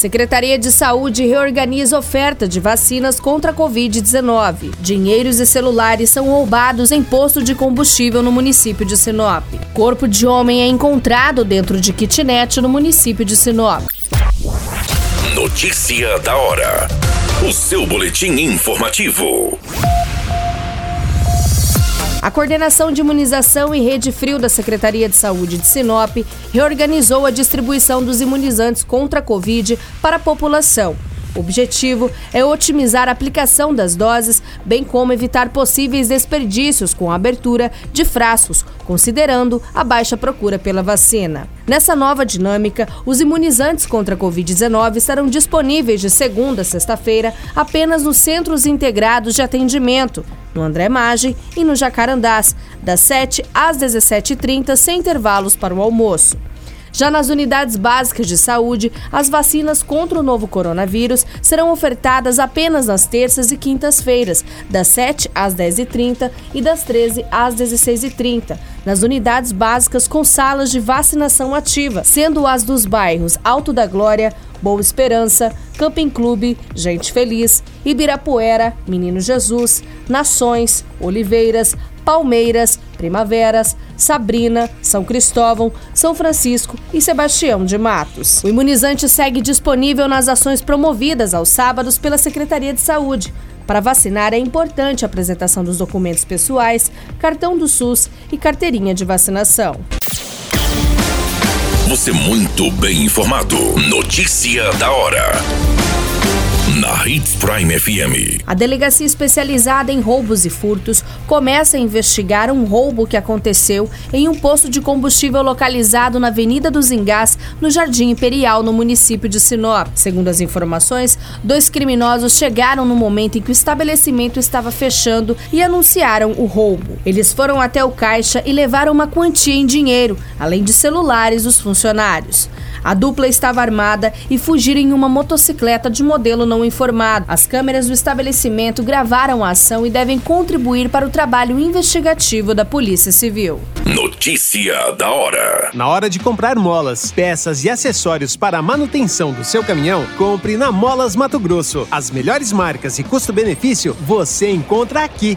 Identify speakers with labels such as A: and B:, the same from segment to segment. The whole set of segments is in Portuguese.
A: Secretaria de Saúde reorganiza oferta de vacinas contra a Covid-19. Dinheiros e celulares são roubados em posto de combustível no município de Sinop. Corpo de homem é encontrado dentro de kitnet no município de Sinop.
B: Notícia da hora. O seu boletim informativo.
A: A Coordenação de Imunização e Rede Frio da Secretaria de Saúde de Sinop reorganizou a distribuição dos imunizantes contra a Covid para a população. O objetivo é otimizar a aplicação das doses, bem como evitar possíveis desperdícios com a abertura de frascos, considerando a baixa procura pela vacina. Nessa nova dinâmica, os imunizantes contra a Covid-19 estarão disponíveis de segunda a sexta-feira apenas nos centros integrados de atendimento, no André Maggi e no Jacarandás, das 7 às 17h30, sem intervalos para o almoço. Já nas unidades básicas de saúde, as vacinas contra o novo coronavírus serão ofertadas apenas nas terças e quintas-feiras, das 7 às 10h30 e das 13 às 16h30, nas unidades básicas com salas de vacinação ativa, sendo as dos bairros Alto da Glória, Boa Esperança, Camping Clube, Gente Feliz, Ibirapuera, Menino Jesus, Nações, Oliveiras, Palmeiras, Primaveras, Sabrina, São Cristóvão, São Francisco e Sebastião de Matos. O imunizante segue disponível nas ações promovidas aos sábados pela Secretaria de Saúde. Para vacinar é importante a apresentação dos documentos pessoais, cartão do SUS e carteirinha de vacinação.
B: Você muito bem informado. Notícia da hora na Hits Prime FM.
A: A delegacia especializada em roubos e furtos começa a investigar um roubo que aconteceu em um posto de combustível localizado na Avenida dos Engás, no Jardim Imperial, no município de Sinop. Segundo as informações, dois criminosos chegaram no momento em que o estabelecimento estava fechando e anunciaram o roubo. Eles foram até o caixa e levaram uma quantia em dinheiro, além de celulares dos funcionários. A dupla estava armada e fugiram em uma motocicleta de modelo não informado. As câmeras do estabelecimento gravaram a ação e devem contribuir para o trabalho investigativo da Polícia Civil.
B: Notícia da hora.
C: Na hora de comprar molas, peças e acessórios para a manutenção do seu caminhão, compre na Molas Mato Grosso. As melhores marcas e custo-benefício você encontra aqui.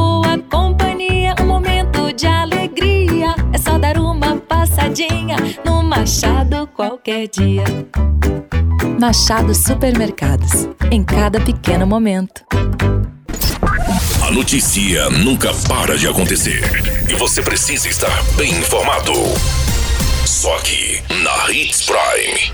D: Machado qualquer dia. Machado Supermercados. Em cada pequeno momento.
B: A notícia nunca para de acontecer. E você precisa estar bem informado. Só aqui, na Hits Prime.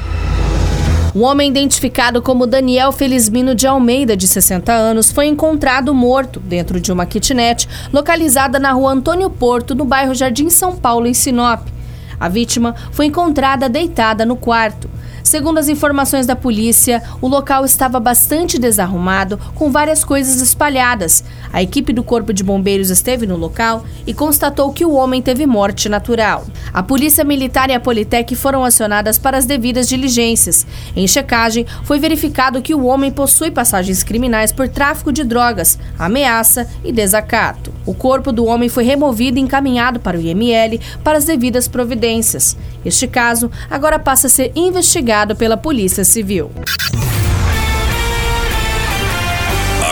A: Um homem identificado como Daniel Felizmino de Almeida, de 60 anos, foi encontrado morto dentro de uma kitnet localizada na rua Antônio Porto, no bairro Jardim São Paulo, em Sinop. A vítima foi encontrada deitada no quarto. Segundo as informações da polícia, o local estava bastante desarrumado, com várias coisas espalhadas. A equipe do Corpo de Bombeiros esteve no local e constatou que o homem teve morte natural. A Polícia Militar e a Politec foram acionadas para as devidas diligências. Em checagem, foi verificado que o homem possui passagens criminais por tráfico de drogas, ameaça e desacato. O corpo do homem foi removido e encaminhado para o IML para as devidas providências. Este caso agora passa a ser investigado pela Polícia Civil.